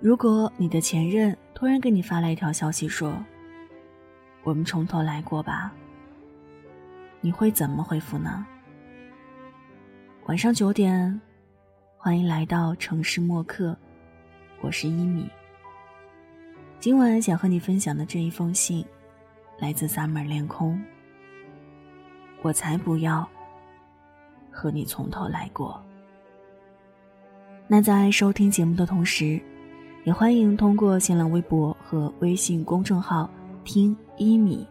如果你的前任突然给你发来一条消息说：“我们从头来过吧。”你会怎么回复呢？晚上九点，欢迎来到城市默客，我是一米。今晚想和你分享的这一封信，来自 summer 恋空。我才不要和你从头来过。那在收听节目的同时，也欢迎通过新浪微博和微信公众号“听一米”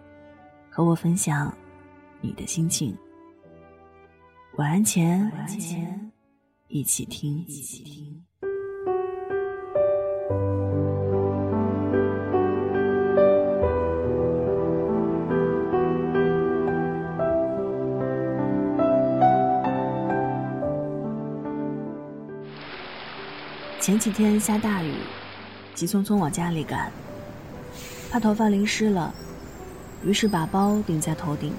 和我分享你的心情。晚安前，一起听。前几天下大雨，急匆匆往家里赶，怕头发淋湿了，于是把包顶在头顶。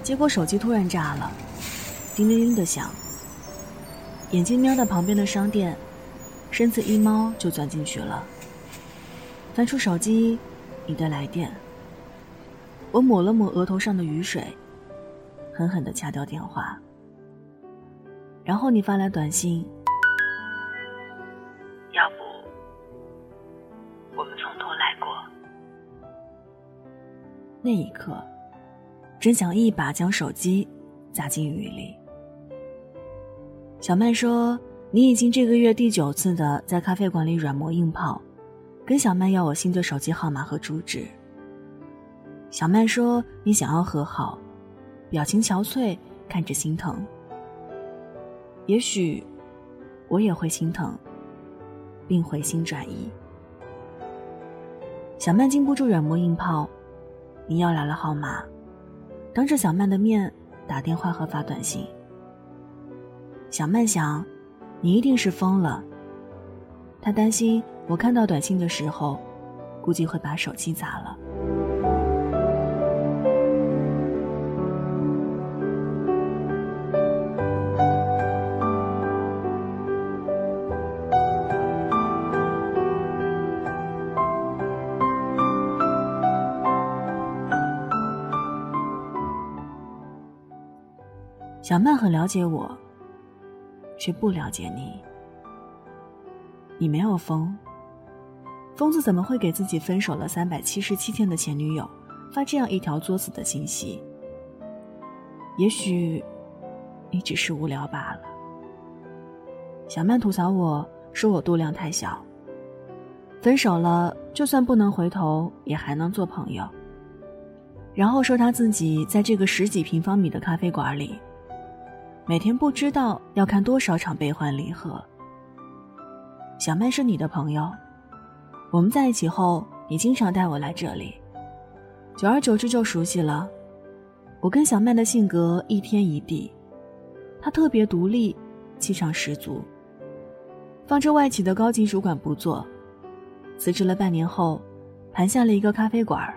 结果手机突然炸了，叮铃铃的响。眼睛瞄到旁边的商店，身子一猫就钻进去了。翻出手机，你的来电。我抹了抹额头上的雨水，狠狠的掐掉电话。然后你发来短信。那一刻，真想一把将手机砸进雨里。小曼说：“你已经这个月第九次的在咖啡馆里软磨硬泡，跟小曼要我新的手机号码和住址。”小曼说：“你想要和好，表情憔悴，看着心疼。也许我也会心疼，并回心转意。”小曼禁不住软磨硬泡。你要来了号码，当着小曼的面打电话和发短信。小曼想，你一定是疯了。她担心我看到短信的时候，估计会把手机砸了。小曼很了解我，却不了解你。你没有疯，疯子怎么会给自己分手了三百七十七天的前女友发这样一条作死的信息？也许，你只是无聊罢了。小曼吐槽我说我度量太小，分手了就算不能回头，也还能做朋友。然后说他自己在这个十几平方米的咖啡馆里。每天不知道要看多少场悲欢离合。小曼是你的朋友，我们在一起后，你经常带我来这里，久而久之就熟悉了。我跟小曼的性格一天一地，她特别独立，气场十足。放着外企的高级主管不做，辞职了半年后，盘下了一个咖啡馆，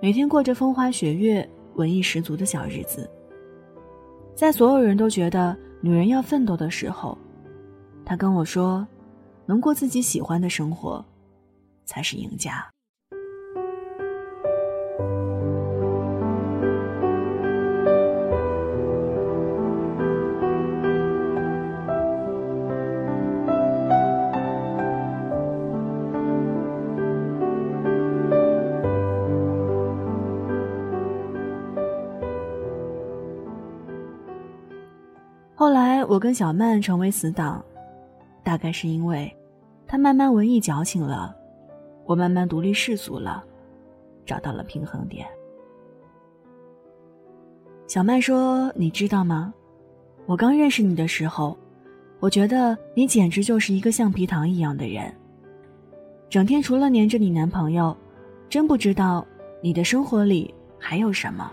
每天过着风花雪月、文艺十足的小日子。在所有人都觉得女人要奋斗的时候，他跟我说：“能过自己喜欢的生活，才是赢家。”我跟小曼成为死党，大概是因为，她慢慢文艺矫情了，我慢慢独立世俗了，找到了平衡点。小曼说：“你知道吗？我刚认识你的时候，我觉得你简直就是一个橡皮糖一样的人，整天除了黏着你男朋友，真不知道你的生活里还有什么。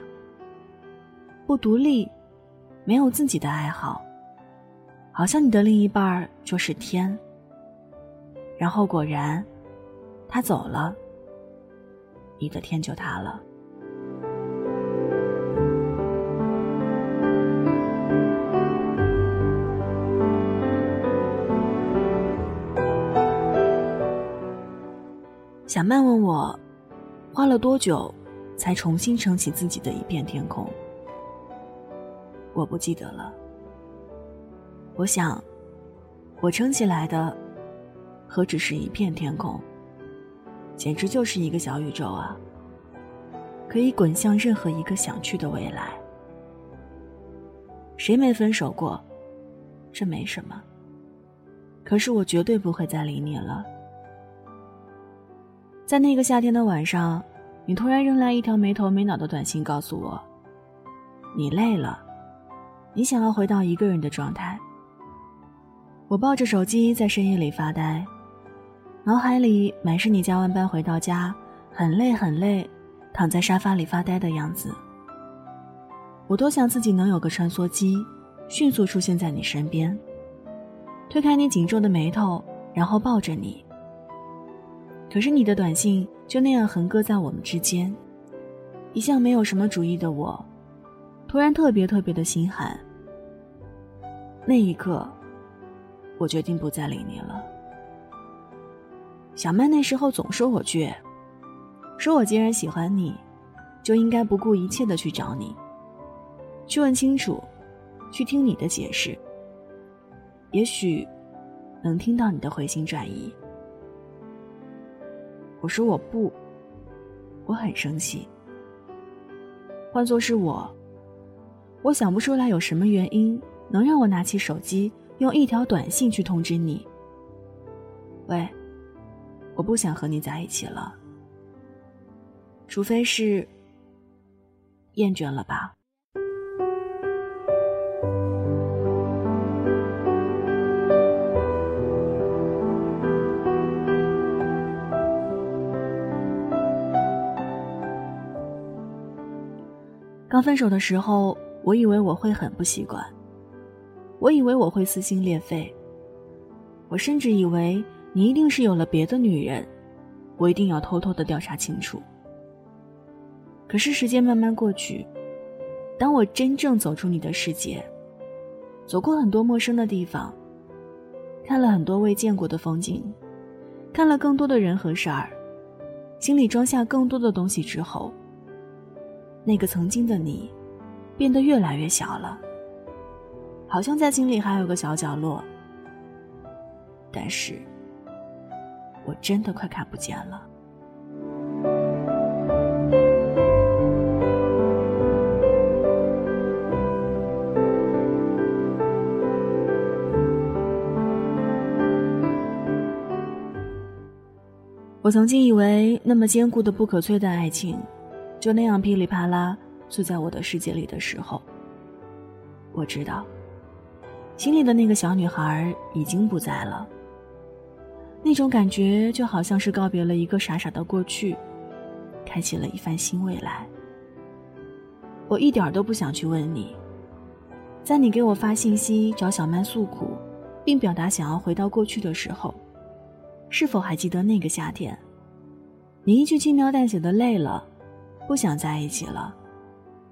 不独立。”没有自己的爱好，好像你的另一半就是天。然后果然，他走了，你的天就塌了。小曼问我，花了多久才重新撑起自己的一片天空？我不记得了。我想，我撑起来的，何止是一片天空，简直就是一个小宇宙啊！可以滚向任何一个想去的未来。谁没分手过？这没什么。可是我绝对不会再理你了。在那个夏天的晚上，你突然扔来一条没头没脑的短信，告诉我，你累了，你想要回到一个人的状态。我抱着手机在深夜里发呆，脑海里满是你加完班回到家，很累很累，躺在沙发里发呆的样子。我多想自己能有个穿梭机，迅速出现在你身边，推开你紧皱的眉头，然后抱着你。可是你的短信就那样横搁在我们之间，一向没有什么主意的我，突然特别特别的心寒。那一刻。我决定不再理你了。小曼那时候总说我倔，说我既然喜欢你，就应该不顾一切的去找你，去问清楚，去听你的解释。也许能听到你的回心转意。我说我不，我很生气。换做是我，我想不出来有什么原因能让我拿起手机。用一条短信去通知你。喂，我不想和你在一起了，除非是厌倦了吧。刚分手的时候，我以为我会很不习惯。我以为我会撕心裂肺，我甚至以为你一定是有了别的女人，我一定要偷偷的调查清楚。可是时间慢慢过去，当我真正走出你的世界，走过很多陌生的地方，看了很多未见过的风景，看了更多的人和事儿，心里装下更多的东西之后，那个曾经的你，变得越来越小了。好像在心里还有个小角落，但是我真的快看不见了。我曾经以为那么坚固的、不可摧的爱情，就那样噼里啪啦碎在我的世界里的时候，我知道。心里的那个小女孩已经不在了。那种感觉就好像是告别了一个傻傻的过去，开启了一番新未来。我一点都不想去问你，在你给我发信息找小曼诉苦，并表达想要回到过去的时候，是否还记得那个夏天？你一句轻描淡写的累了，不想在一起了，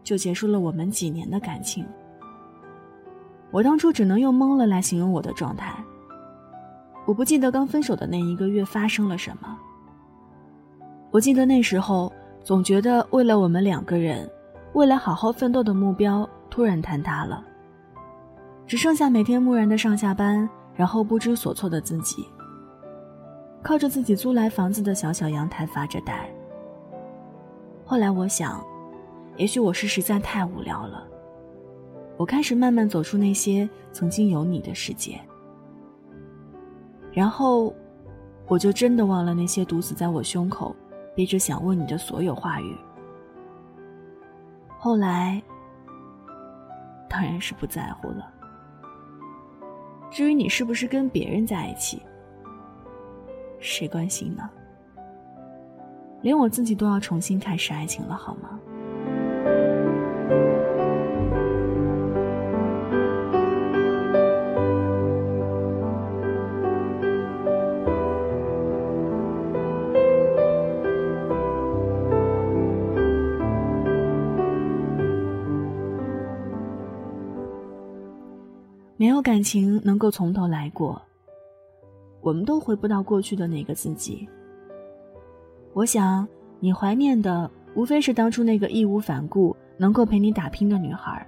就结束了我们几年的感情。我当初只能用懵了来形容我的状态。我不记得刚分手的那一个月发生了什么。我记得那时候总觉得为了我们两个人，未来好好奋斗的目标突然坍塌了，只剩下每天木然的上下班，然后不知所措的自己，靠着自己租来房子的小小阳台发着呆。后来我想，也许我是实在太无聊了。我开始慢慢走出那些曾经有你的世界，然后，我就真的忘了那些堵死在我胸口、憋着想问你的所有话语。后来，当然是不在乎了。至于你是不是跟别人在一起，谁关心呢？连我自己都要重新开始爱情了，好吗？没有感情能够从头来过，我们都回不到过去的那个自己。我想你怀念的无非是当初那个义无反顾能够陪你打拼的女孩。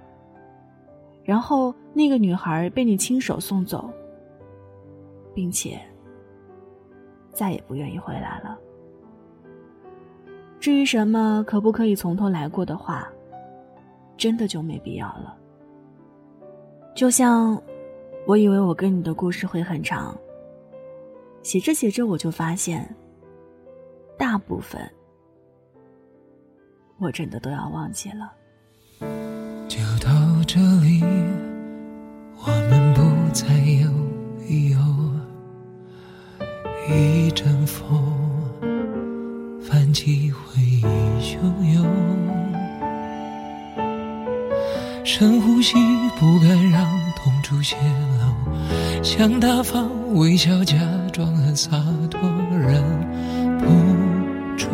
然后那个女孩被你亲手送走，并且再也不愿意回来了。至于什么可不可以从头来过的话，真的就没必要了。就像，我以为我跟你的故事会很长。写着写着，我就发现，大部分我真的都要忘记了。就到这里，我们不再有理由。一阵风，泛起回忆汹涌。深呼吸，不敢让痛处泄露，想大方微笑，假装很洒脱，忍不住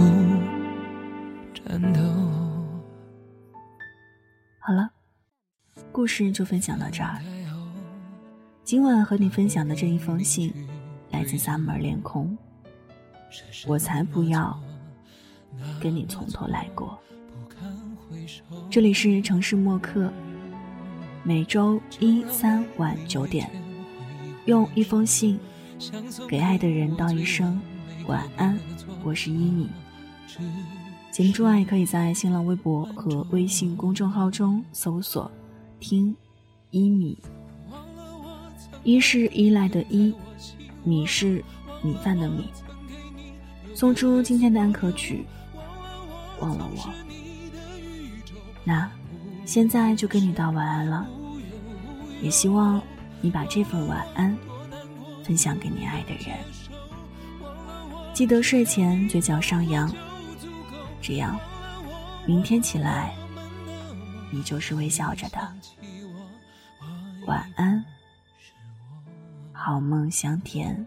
颤抖。好了，故事就分享到这儿。今晚和你分享的这一封信，来自 Summer 恋空。我才不要跟你从头来过。这里是城市默客，每周一、三晚九点，用一封信给爱的人道一声晚安。我是依米。节目之外，可以在新浪微博和微信公众号中搜索“听依米”。一是依赖的依，米是米饭的米。送出今天的安可曲，忘了我。那，现在就跟你道晚安了。也希望你把这份晚安分享给你爱的人。记得睡前嘴角上扬，这样，明天起来，你就是微笑着的。晚安，好梦香甜。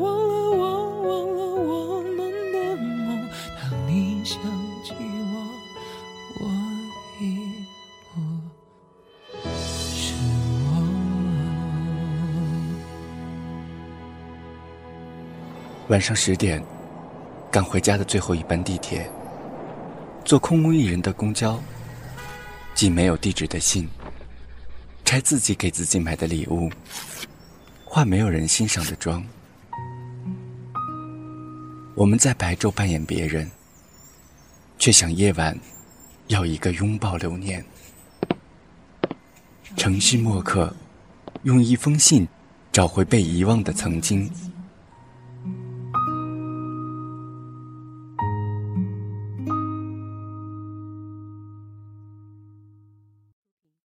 忘了忘忘了我们的梦。当你想起我，我已不是我晚上十点，赶回家的最后一班地铁，坐空无一人的公交，寄没有地址的信，拆自己给自己买的礼物，化没有人欣赏的妆。我们在白昼扮演别人，却想夜晚要一个拥抱留念。城市墨客用一封信找回被遗忘的曾经。